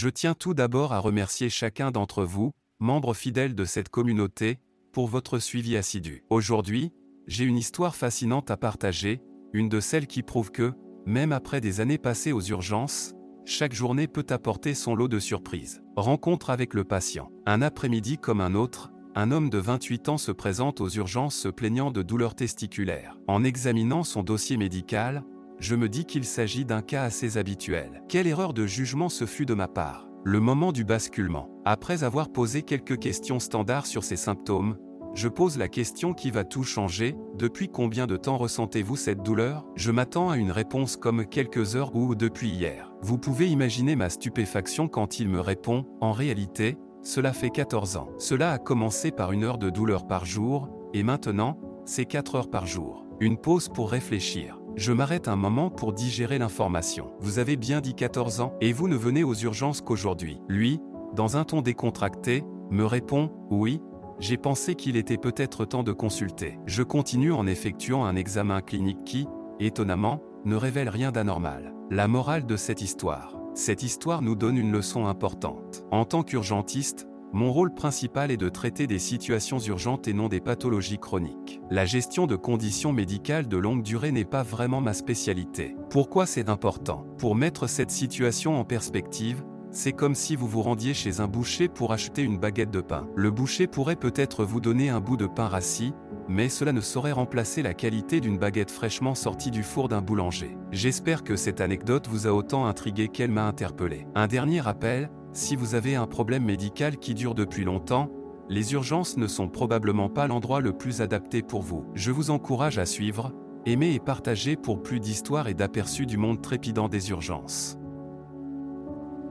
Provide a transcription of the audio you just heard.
Je tiens tout d'abord à remercier chacun d'entre vous, membres fidèles de cette communauté, pour votre suivi assidu. Aujourd'hui, j'ai une histoire fascinante à partager, une de celles qui prouve que, même après des années passées aux urgences, chaque journée peut apporter son lot de surprises. Rencontre avec le patient. Un après-midi comme un autre, un homme de 28 ans se présente aux urgences se plaignant de douleurs testiculaires. En examinant son dossier médical, je me dis qu'il s'agit d'un cas assez habituel. Quelle erreur de jugement ce fut de ma part Le moment du basculement. Après avoir posé quelques questions standards sur ses symptômes, je pose la question qui va tout changer, depuis combien de temps ressentez-vous cette douleur? Je m'attends à une réponse comme quelques heures ou depuis hier. Vous pouvez imaginer ma stupéfaction quand il me répond, en réalité, cela fait 14 ans. Cela a commencé par une heure de douleur par jour, et maintenant, c'est 4 heures par jour. Une pause pour réfléchir. Je m'arrête un moment pour digérer l'information. Vous avez bien dit 14 ans, et vous ne venez aux urgences qu'aujourd'hui. Lui, dans un ton décontracté, me répond, oui, j'ai pensé qu'il était peut-être temps de consulter. Je continue en effectuant un examen clinique qui, étonnamment, ne révèle rien d'anormal. La morale de cette histoire. Cette histoire nous donne une leçon importante. En tant qu'urgentiste, mon rôle principal est de traiter des situations urgentes et non des pathologies chroniques. La gestion de conditions médicales de longue durée n'est pas vraiment ma spécialité. Pourquoi c'est important? Pour mettre cette situation en perspective, c'est comme si vous vous rendiez chez un boucher pour acheter une baguette de pain. Le boucher pourrait peut-être vous donner un bout de pain rassis, mais cela ne saurait remplacer la qualité d'une baguette fraîchement sortie du four d'un boulanger. J'espère que cette anecdote vous a autant intrigué qu'elle m'a interpellé. Un dernier rappel, si vous avez un problème médical qui dure depuis longtemps, les urgences ne sont probablement pas l'endroit le plus adapté pour vous. Je vous encourage à suivre, aimer et partager pour plus d'histoires et d'aperçus du monde trépidant des urgences.